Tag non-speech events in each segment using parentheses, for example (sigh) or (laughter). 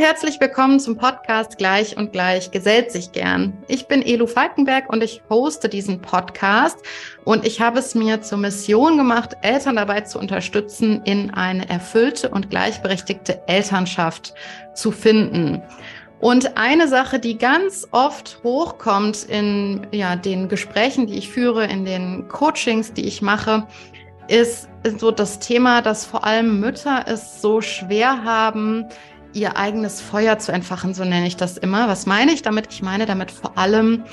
und herzlich willkommen zum Podcast Gleich und Gleich gesellt sich gern. Ich bin Elu Falkenberg und ich hoste diesen Podcast und ich habe es mir zur Mission gemacht, Eltern dabei zu unterstützen, in eine erfüllte und gleichberechtigte Elternschaft zu finden. Und eine Sache, die ganz oft hochkommt in ja, den Gesprächen, die ich führe, in den Coachings, die ich mache, ist so das Thema, dass vor allem Mütter es so schwer haben, ihr eigenes Feuer zu entfachen, so nenne ich das immer. Was meine ich damit? Ich meine damit vor allem,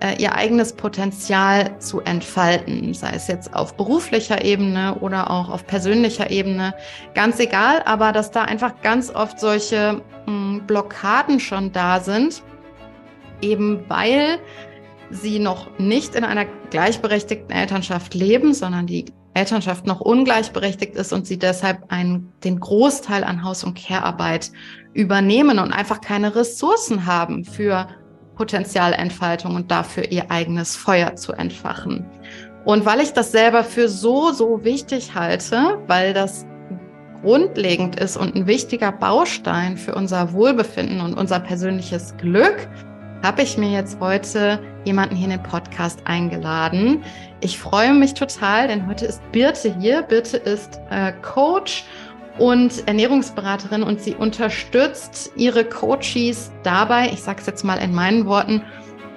äh, ihr eigenes Potenzial zu entfalten, sei es jetzt auf beruflicher Ebene oder auch auf persönlicher Ebene, ganz egal, aber dass da einfach ganz oft solche mh, hm, Blockaden schon da sind, eben weil sie noch nicht in einer gleichberechtigten Elternschaft leben, sondern die Elternschaft noch ungleichberechtigt ist und sie deshalb einen, den Großteil an Haus- und Care-Arbeit übernehmen und einfach keine Ressourcen haben für Potenzialentfaltung und dafür ihr eigenes Feuer zu entfachen. Und weil ich das selber für so, so wichtig halte, weil das grundlegend ist und ein wichtiger Baustein für unser Wohlbefinden und unser persönliches Glück, habe ich mir jetzt heute jemanden hier in den Podcast eingeladen. Ich freue mich total, denn heute ist Birte hier. Birte ist äh, Coach und Ernährungsberaterin und sie unterstützt ihre Coaches dabei, ich sage es jetzt mal in meinen Worten,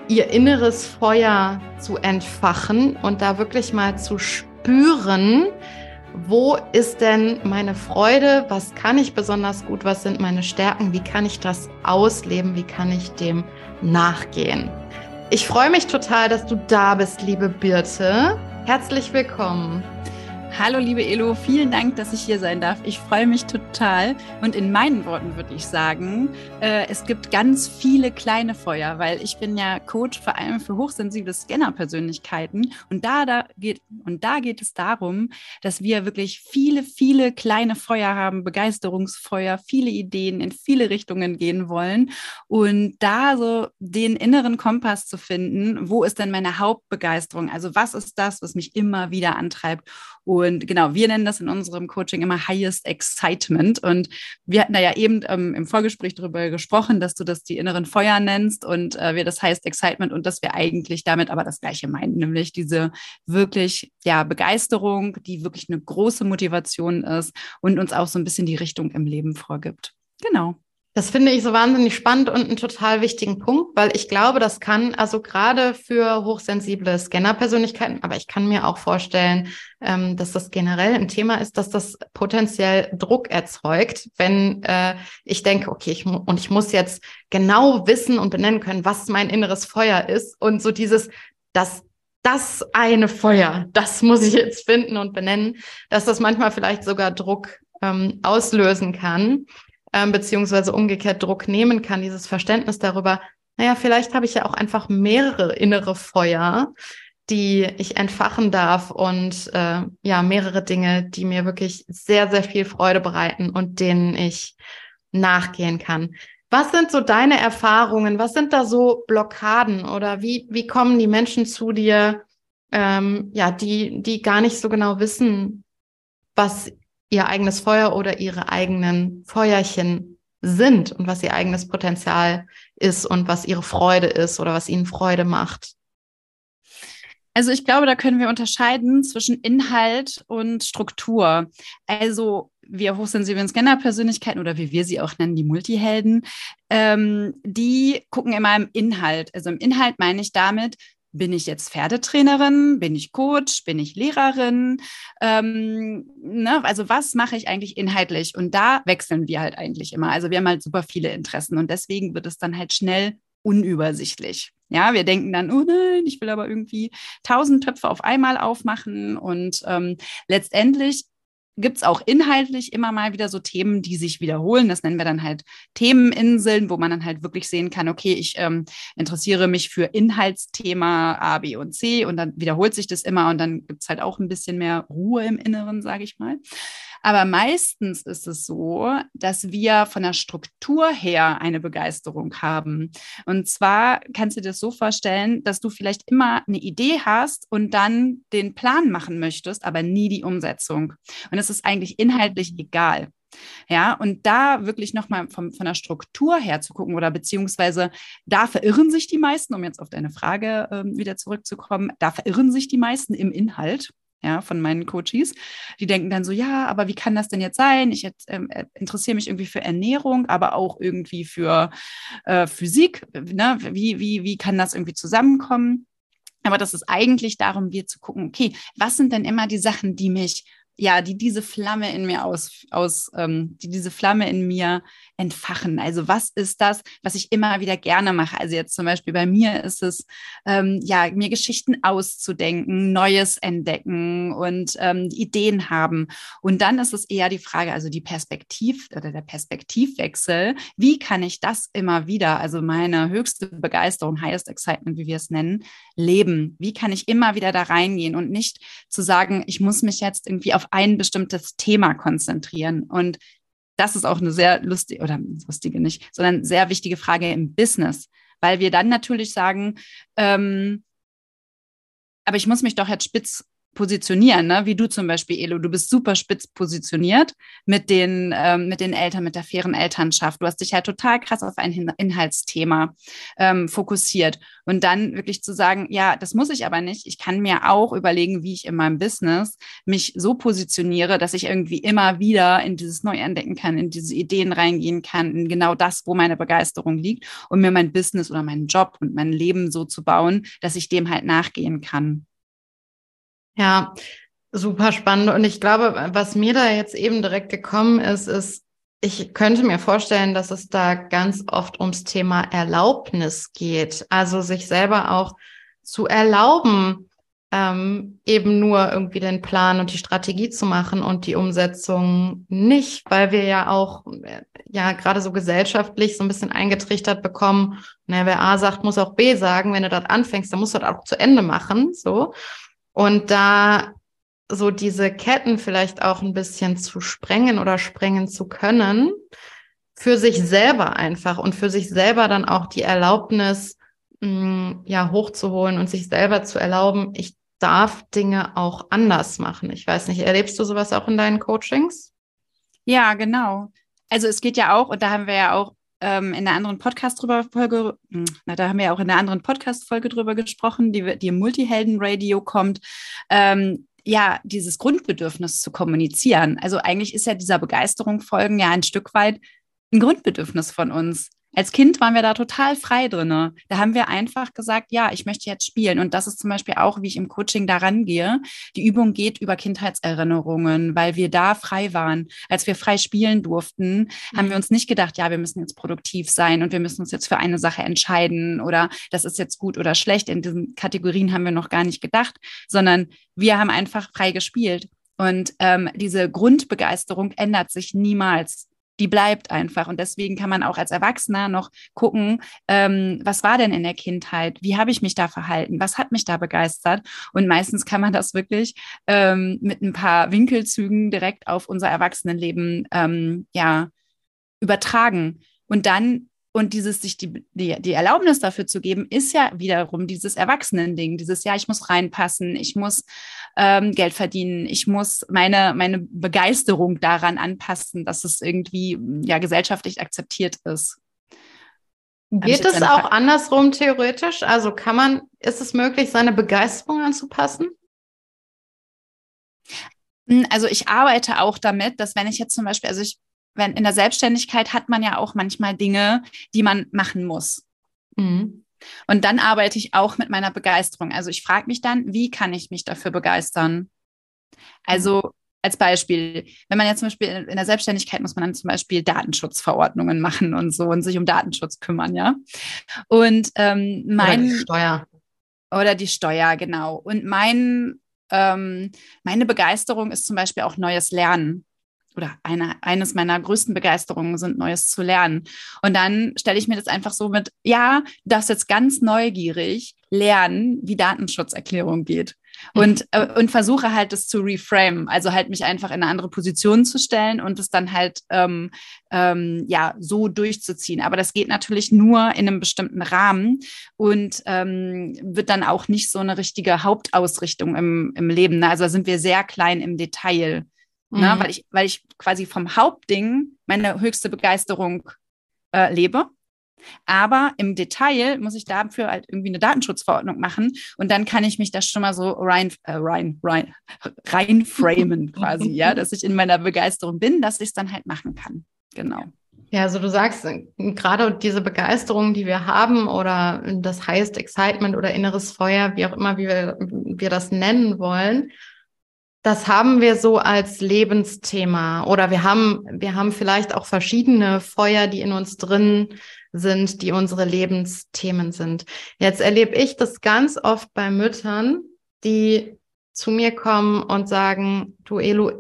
ihr inneres Feuer zu entfachen und da wirklich mal zu spüren, wo ist denn meine Freude, was kann ich besonders gut, was sind meine Stärken, wie kann ich das ausleben, wie kann ich dem nachgehen. Ich freue mich total, dass du da bist, liebe Birte. Herzlich willkommen. Hallo liebe Elo, vielen Dank, dass ich hier sein darf. Ich freue mich total. Und in meinen Worten würde ich sagen, äh, es gibt ganz viele kleine Feuer, weil ich bin ja Coach vor allem für hochsensible Scanner-Persönlichkeiten. Und da, da geht, und da geht es darum, dass wir wirklich viele, viele kleine Feuer haben, Begeisterungsfeuer, viele Ideen in viele Richtungen gehen wollen. Und da so den inneren Kompass zu finden, wo ist denn meine Hauptbegeisterung? Also was ist das, was mich immer wieder antreibt? Und genau, wir nennen das in unserem Coaching immer Highest Excitement. Und wir hatten da ja eben ähm, im Vorgespräch darüber gesprochen, dass du das die inneren Feuer nennst und äh, wir das Highest Excitement und dass wir eigentlich damit aber das Gleiche meinen, nämlich diese wirklich, ja, Begeisterung, die wirklich eine große Motivation ist und uns auch so ein bisschen die Richtung im Leben vorgibt. Genau. Das finde ich so wahnsinnig spannend und einen total wichtigen Punkt, weil ich glaube, das kann also gerade für hochsensible Scanner-Persönlichkeiten, aber ich kann mir auch vorstellen, ähm, dass das generell ein Thema ist, dass das potenziell Druck erzeugt, wenn äh, ich denke, okay, ich und ich muss jetzt genau wissen und benennen können, was mein inneres Feuer ist und so dieses, das das eine Feuer, das muss ich jetzt finden und benennen, dass das manchmal vielleicht sogar Druck ähm, auslösen kann ähm, beziehungsweise umgekehrt Druck nehmen kann, dieses Verständnis darüber, naja, vielleicht habe ich ja auch einfach mehrere innere Feuer, die ich entfachen darf und äh, ja, mehrere Dinge, die mir wirklich sehr, sehr viel Freude bereiten und denen ich nachgehen kann. Was sind so deine Erfahrungen? Was sind da so Blockaden oder wie, wie kommen die Menschen zu dir, ähm, ja, die, die gar nicht so genau wissen, was ihr eigenes Feuer oder ihre eigenen Feuerchen sind und was ihr eigenes Potenzial ist und was ihre Freude ist oder was ihnen Freude macht. Also ich glaube, da können wir unterscheiden zwischen Inhalt und Struktur. Also wir hochsensiblen Scanner-Persönlichkeiten oder wie wir sie auch nennen, die Multihelden, ähm, die gucken immer im Inhalt. Also im Inhalt meine ich damit, bin ich jetzt Pferdetrainerin? Bin ich Coach? Bin ich Lehrerin? Ähm, ne? Also was mache ich eigentlich inhaltlich? Und da wechseln wir halt eigentlich immer. Also wir haben halt super viele Interessen und deswegen wird es dann halt schnell unübersichtlich. Ja, wir denken dann, oh nein, ich will aber irgendwie tausend Töpfe auf einmal aufmachen und ähm, letztendlich gibt es auch inhaltlich immer mal wieder so Themen, die sich wiederholen. Das nennen wir dann halt Themeninseln, wo man dann halt wirklich sehen kann, okay, ich ähm, interessiere mich für Inhaltsthema A, B und C und dann wiederholt sich das immer und dann gibt es halt auch ein bisschen mehr Ruhe im Inneren, sage ich mal. Aber meistens ist es so, dass wir von der Struktur her eine Begeisterung haben. Und zwar kannst du dir das so vorstellen, dass du vielleicht immer eine Idee hast und dann den Plan machen möchtest, aber nie die Umsetzung. Und es ist eigentlich inhaltlich egal. Ja, und da wirklich nochmal von der Struktur her zu gucken oder beziehungsweise da verirren sich die meisten, um jetzt auf deine Frage äh, wieder zurückzukommen, da verirren sich die meisten im Inhalt ja, von meinen Coaches. Die denken dann so, ja, aber wie kann das denn jetzt sein? Ich ähm, äh, interessiere mich irgendwie für Ernährung, aber auch irgendwie für äh, Physik. Ne? Wie, wie, wie kann das irgendwie zusammenkommen? Aber das ist eigentlich darum, wir zu gucken, okay, was sind denn immer die Sachen, die mich ja, die diese Flamme in mir aus, aus ähm, die diese Flamme in mir entfachen. Also was ist das, was ich immer wieder gerne mache? Also jetzt zum Beispiel bei mir ist es, ähm, ja, mir Geschichten auszudenken, Neues entdecken und ähm, Ideen haben. Und dann ist es eher die Frage, also die Perspektiv oder der Perspektivwechsel. Wie kann ich das immer wieder, also meine höchste Begeisterung, highest excitement, wie wir es nennen, leben? Wie kann ich immer wieder da reingehen und nicht zu sagen, ich muss mich jetzt irgendwie auf ein bestimmtes Thema konzentrieren. Und das ist auch eine sehr lustige, oder lustige nicht, sondern sehr wichtige Frage im Business, weil wir dann natürlich sagen, ähm, aber ich muss mich doch jetzt spitz positionieren, ne? wie du zum Beispiel, Elo. Du bist super spitz positioniert mit den, ähm, mit den Eltern, mit der fairen Elternschaft. Du hast dich halt total krass auf ein Inhaltsthema ähm, fokussiert. Und dann wirklich zu sagen, ja, das muss ich aber nicht. Ich kann mir auch überlegen, wie ich in meinem Business mich so positioniere, dass ich irgendwie immer wieder in dieses Neuentdecken kann, in diese Ideen reingehen kann, in genau das, wo meine Begeisterung liegt und mir mein Business oder meinen Job und mein Leben so zu bauen, dass ich dem halt nachgehen kann. Ja, super spannend. Und ich glaube, was mir da jetzt eben direkt gekommen ist, ist, ich könnte mir vorstellen, dass es da ganz oft ums Thema Erlaubnis geht. Also sich selber auch zu erlauben, ähm, eben nur irgendwie den Plan und die Strategie zu machen und die Umsetzung nicht, weil wir ja auch äh, ja gerade so gesellschaftlich so ein bisschen eingetrichtert bekommen, naja, wer A sagt, muss auch B sagen, wenn du dort anfängst, dann musst du das auch zu Ende machen, so. Und da so diese Ketten vielleicht auch ein bisschen zu sprengen oder sprengen zu können, für sich selber einfach und für sich selber dann auch die Erlaubnis mh, mm, ja hochzuholen und sich selber zu erlauben, ich darf Dinge auch anders machen. Ich weiß nicht, erlebst du sowas auch in deinen Coachings? Ja, genau. Also es geht ja auch, und da haben wir ja auch ähm, in einer anderen Podcast drüber Folge, hm, na, da haben wir ja auch in einer anderen Podcast-Folge drüber gesprochen, die, die im Multihelden-Radio kommt. Ähm, ja, dieses Grundbedürfnis zu kommunizieren. Also eigentlich ist ja dieser Begeisterung folgen ja ein Stück weit ein Grundbedürfnis von uns. Als Kind waren wir da total frei drinne. Da haben wir einfach gesagt, ja, ich möchte jetzt spielen. Und das ist zum Beispiel auch, wie ich im Coaching daran gehe. Die Übung geht über Kindheitserinnerungen, weil wir da frei waren. Als wir frei spielen durften, haben wir mhm. uns nicht gedacht, ja, wir müssen jetzt produktiv sein und wir müssen uns jetzt für eine Sache entscheiden oder das ist jetzt gut oder schlecht. In diesen Kategorien haben wir noch gar nicht gedacht, sondern wir haben einfach frei gespielt. Und ähm, diese Grundbegeisterung ändert sich niemals die bleibt einfach. Und deswegen kann man auch als Erwachsener noch gucken, ähm, was war denn in der Kindheit? Wie habe ich mich da verhalten? Was hat mich da begeistert? Und meistens kann man das wirklich ähm, mit ein paar Winkelzügen direkt auf unser Erwachsenenleben ähm, ja, übertragen. Und dann und dieses sich die, die, die Erlaubnis dafür zu geben, ist ja wiederum dieses Erwachsenending, dieses Ja, ich muss reinpassen, ich muss ähm, Geld verdienen, ich muss meine, meine Begeisterung daran anpassen, dass es irgendwie ja gesellschaftlich akzeptiert ist. Geht es auch Frage? andersrum theoretisch? Also kann man, ist es möglich, seine Begeisterung anzupassen? Hm, also ich arbeite auch damit, dass wenn ich jetzt zum Beispiel, also ich wenn in der Selbstständigkeit hat man ja auch manchmal Dinge, die man machen muss. Mhm. Und dann arbeite ich auch mit meiner Begeisterung. Also ich frage mich dann, wie kann ich mich dafür begeistern? Also als Beispiel, wenn man jetzt zum Beispiel in der Selbstständigkeit muss man dann zum Beispiel Datenschutzverordnungen machen und so und sich um Datenschutz kümmern, ja. Und ähm, mein oder die Steuer oder die Steuer genau. Und mein ähm, meine Begeisterung ist zum Beispiel auch neues Lernen oder eine, eines meiner größten Begeisterungen sind, Neues zu lernen. Und dann stelle ich mir das einfach so mit, ja, du darfst jetzt ganz neugierig lernen, wie Datenschutzerklärung geht. Und, äh, und versuche halt das zu reframe, also halt mich einfach in eine andere Position zu stellen und es dann halt ähm, ähm, ja so durchzuziehen. Aber das geht natürlich nur in einem bestimmten Rahmen und ähm, wird dann auch nicht so eine richtige Hauptausrichtung im, im Leben. Ne? Also da sind wir sehr klein im Detail? Mhm. ne? weil, ich, weil ich quasi vom Hauptding meine höchste Begeisterung äh, lebe. Aber im Detail muss ich dafür halt irgendwie eine Datenschutzverordnung machen und dann kann ich mich da schon mal so rein, äh, rein, rein, reinframen (laughs) quasi, ja, dass ich in meiner Begeisterung bin, dass ich es dann halt machen kann. Genau. Ja, also du sagst, gerade diese Begeisterung, die wir haben oder das Highest Excitement oder inneres Feuer, wie auch immer wir, wir das nennen wollen, das haben wir so als Lebensthema oder wir haben, wir haben vielleicht auch verschiedene Feuer, die in uns drin sind, die unsere Lebensthemen sind. Jetzt erlebe ich das ganz oft bei Müttern, die zu mir kommen und sagen, du Elu,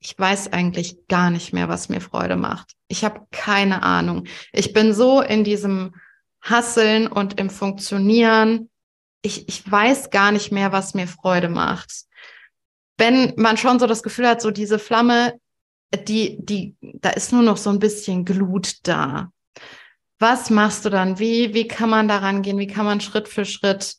ich weiß eigentlich gar nicht mehr, was mir Freude macht. Ich habe keine Ahnung. Ich bin so in diesem Hasseln und im Funktionieren. Ich, ich weiß gar nicht mehr, was mir Freude macht. Wenn man schon so das Gefühl hat, so diese Flamme, die, die, da ist nur noch so ein bisschen Glut da. Was machst du dann? Wie, wie kann man daran gehen? Wie kann man Schritt für Schritt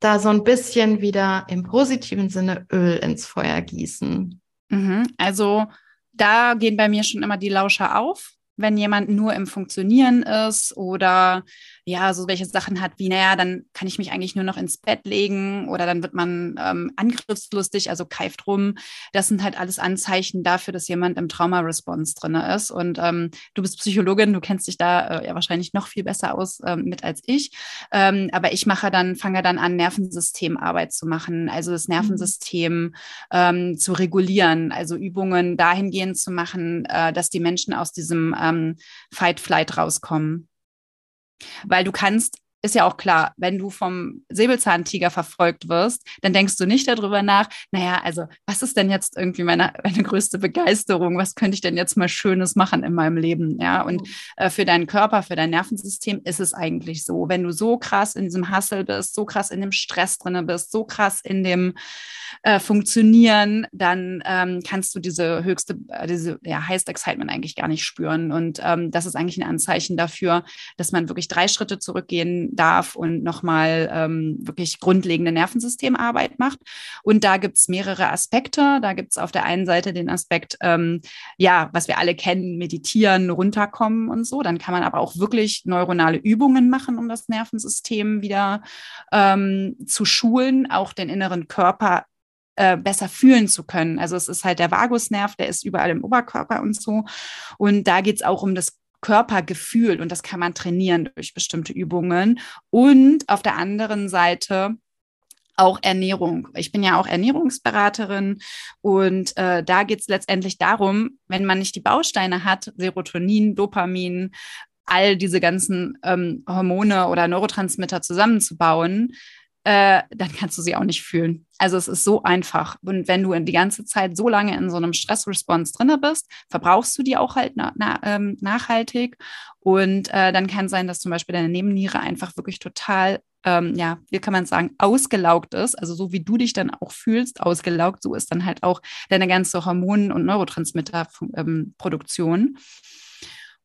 da so ein bisschen wieder im positiven Sinne Öl ins Feuer gießen? Mhm. Also da gehen bei mir schon immer die Lauscher auf wenn jemand nur im Funktionieren ist oder ja, so welche Sachen hat wie, naja, dann kann ich mich eigentlich nur noch ins Bett legen oder dann wird man ähm, angriffslustig, also keift rum. Das sind halt alles Anzeichen dafür, dass jemand im Trauma-Response drin ist. Und ähm, du bist Psychologin, du kennst dich da äh, ja wahrscheinlich noch viel besser aus ähm, mit als ich. Ähm, aber ich mache dann, fange dann an, Nervensystemarbeit zu machen, also das mhm. Nervensystem mhm. zu regulieren, also Übungen dahingehend zu machen, äh, dass die Menschen aus diesem ähm, Fight-Flight rauskommen. Weil du kannst ist ja auch klar, wenn du vom Säbelzahntiger verfolgt wirst, dann denkst du nicht darüber nach, naja, also was ist denn jetzt irgendwie meine, (laughs) meine größte Begeisterung? Was könnte ich denn jetzt mal Schönes machen in meinem Leben? Ja, und äh, für deinen Körper, für dein Nervensystem ist es eigentlich so. Wenn du so krass in diesem Hustle bist, so krass in dem Stress drin bist, so krass in dem äh, Funktionieren, dann ähm, kannst du diese höchste, äh, diese ja, Highest Excitement eigentlich gar nicht spüren. Und ähm, das ist eigentlich ein Anzeichen dafür, dass man wirklich drei Schritte zurückgehen darf und nochmal ähm, wirklich grundlegende Nervensystemarbeit macht. Und da gibt es mehrere Aspekte. Da gibt es auf der einen Seite den Aspekt, ähm, ja, was wir alle kennen, meditieren, runterkommen und so. Dann kann man aber auch wirklich neuronale Übungen machen, um das Nervensystem wieder ähm, zu schulen, auch den inneren Körper äh, besser fühlen zu können. Also es ist halt der Vagusnerv, der ist überall im Oberkörper und so. Und da geht es auch um das Körpergefühl und das kann man trainieren durch bestimmte Übungen. Und auf der anderen Seite auch Ernährung. Ich bin ja auch Ernährungsberaterin und äh, da geht es letztendlich darum, wenn man nicht die Bausteine hat, Serotonin, Dopamin, all diese ganzen ähm, Hormone oder Neurotransmitter zusammenzubauen, äh, dann kannst du sie auch nicht fühlen. Also es ist so einfach. Und wenn du die ganze Zeit so lange in so einem Stressresponse drinne bist, verbrauchst du die auch halt na, na, ähm, nachhaltig. Und äh, dann kann sein, dass zum Beispiel deine Nebenniere einfach wirklich total, ähm, ja, wie kann man sagen, ausgelaugt ist. Also so wie du dich dann auch fühlst, ausgelaugt, so ist dann halt auch deine ganze Hormon- und Neurotransmitterproduktion. Ähm,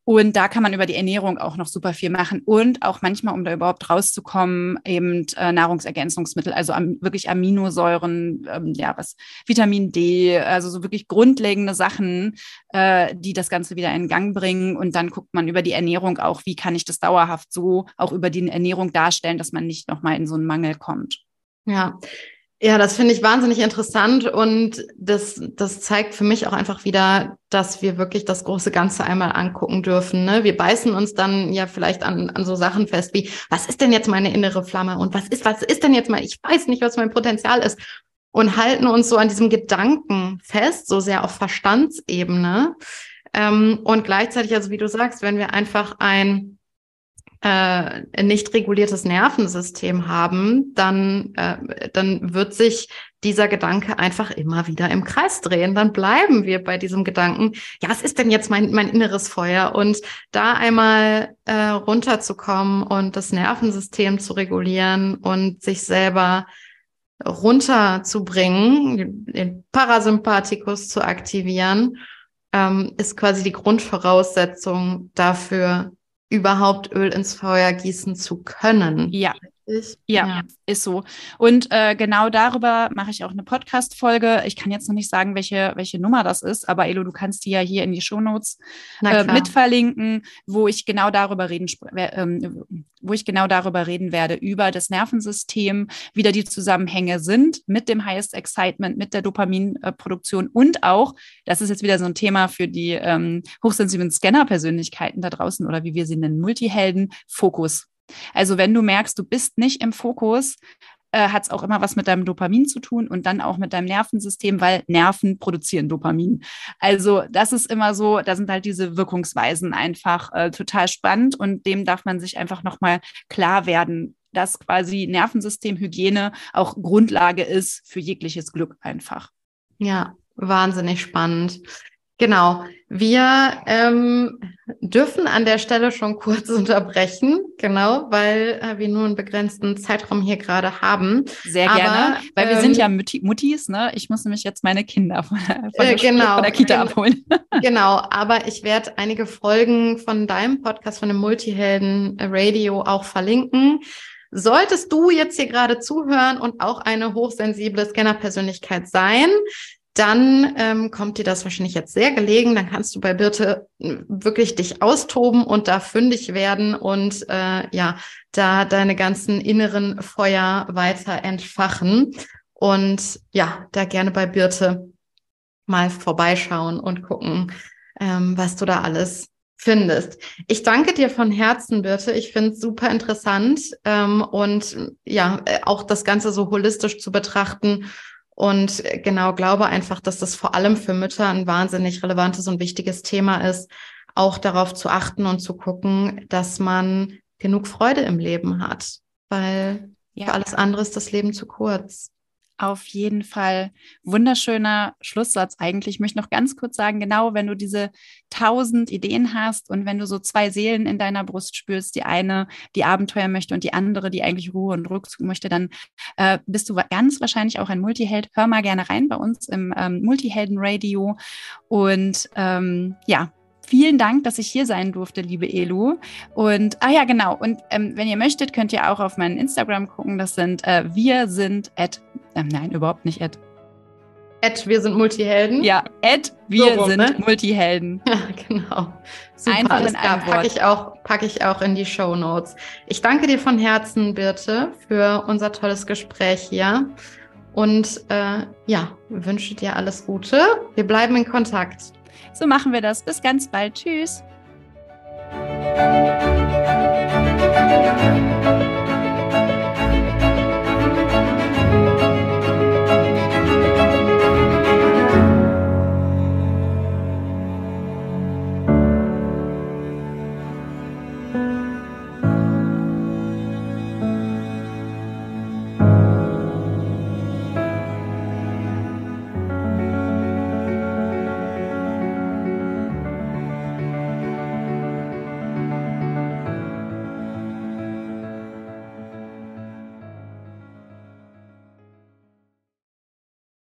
und da kann man über die Ernährung auch noch super viel machen und auch manchmal, um da überhaupt rauszukommen, eben äh, Nahrungsergänzungsmittel, also am, wirklich Aminosäuren, ähm, ja, was Vitamin D, also so wirklich grundlegende Sachen, äh, die das Ganze wieder in Gang bringen. Und dann guckt man über die Ernährung auch, wie kann ich das dauerhaft so auch über die Ernährung darstellen, dass man nicht nochmal in so einen Mangel kommt. Ja, ja, das finde ich wahnsinnig interessant und das, das zeigt für mich auch einfach wieder, dass wir wirklich das große Ganze einmal angucken dürfen. Ne? Wir beißen uns dann ja vielleicht an, an so Sachen fest wie, was ist denn jetzt meine innere Flamme und was ist, was ist denn jetzt mal, ich weiß nicht, was mein Potenzial ist und halten uns so an diesem Gedanken fest, so sehr auf Verstandsebene. Ähm, und gleichzeitig, also wie du sagst, wenn wir einfach ein äh, nicht reguliertes Nervensystem haben, dann, äh, dann wird sich dieser Gedanke einfach immer wieder im Kreis drehen. Dann bleiben wir bei diesem Gedanken, ja, was ist denn jetzt mein, mein inneres Feuer? Und da einmal äh, runterzukommen und das Nervensystem zu regulieren und sich selber runterzubringen, den Parasympathikus zu aktivieren, ähm, ist quasi die Grundvoraussetzung dafür, überhaupt Öl ins Feuer gießen zu können. Ja, Ja, ja, ist so. Und äh, genau darüber mache ich auch eine Podcast-Folge. Ich kann jetzt noch nicht sagen, welche, welche Nummer das ist, aber Elo, du kannst die ja hier in die Shownotes äh, mit verlinken, wo ich genau darüber reden, äh, wo ich genau darüber reden werde, über das Nervensystem, wie da die Zusammenhänge sind mit dem Highest Excitement, mit der Dopaminproduktion und auch, das ist jetzt wieder so ein Thema für die ähm, hochsensiblen Scanner-Persönlichkeiten da draußen oder wie wir sie nennen, Multihelden, Fokus. Also wenn du merkst, du bist nicht im Fokus, äh, hat es auch immer was mit deinem Dopamin zu tun und dann auch mit deinem Nervensystem, weil Nerven produzieren Dopamin. Also das ist immer so, da sind halt diese Wirkungsweisen einfach äh, total spannend und dem darf man sich einfach nochmal klar werden, dass quasi Nervensystemhygiene auch Grundlage ist für jegliches Glück einfach. Ja, wahnsinnig spannend. Genau. Wir ähm, dürfen an der Stelle schon (laughs) kurz unterbrechen, genau, weil äh, wir nur einen begrenzten Zeitraum hier gerade haben. Sehr Aber, gerne, weil wir sind ja ähm, Mutti Muttis, ne? Ich muss nämlich jetzt meine Kinder von, von, der, äh, genau, von der Kita abholen. (laughs) genau, aber ich werde einige Folgen von deinem Podcast, von dem Multihelden Radio auch verlinken. Solltest du jetzt hier gerade zuhören und auch eine hochsensible Scanner-Persönlichkeit sein, dann ähm, kommt dir das wahrscheinlich jetzt sehr gelegen. Dann kannst du bei Birte äh, wirklich dich austoben und da fündig werden und äh, ja, da deine ganzen inneren Feuer weiter entfachen. Und ja, da gerne bei Birte mal vorbeischauen und gucken, ähm, was du da alles findest. Ich danke dir von Herzen, Birte. Ich finde es super interessant ähm, und ja, äh, auch das Ganze so holistisch zu betrachten und genau glaube einfach, dass das vor allem für Mütter ein wahnsinnig relevantes und wichtiges Thema ist, auch darauf zu achten und zu gucken, dass man genug Freude im Leben hat, weil ja. für alles andere ist das Leben zu kurz. Auf jeden Fall wunderschöner Schlusssatz eigentlich. Ich möchte noch ganz kurz sagen, genau, wenn du diese tausend Ideen hast und wenn du so zwei Seelen in deiner Brust spürst, die eine, die Abenteuer möchte und die andere, die eigentlich Ruhe und Rückzug möchte, dann äh, bist du ganz wahrscheinlich auch ein Multiheld. Hör mal gerne rein bei uns im ähm, Multihelden-Radio. Und ähm, ja, Vielen Dank, dass ich hier sein durfte, liebe Elu. Und, ah ja, genau. Und ähm, wenn ihr möchtet, könnt ihr auch auf meinen Instagram gucken. Das sind äh, wir sind at, äh, nein, überhaupt nicht at. At wir sind Multihelden. Ja, at wir so rum, sind ne? Multihelden. (laughs) Ja, genau. Super, Einfach in einem Wort. Packe ich, auch, packe ich auch in die Show Notes. Ich danke dir von Herzen, Birte, für unser tolles Gespräch hier. Und äh, ja, wünsche dir alles Gute. Wir bleiben in Kontakt. So machen wir das. Bis ganz bald. Tschüss.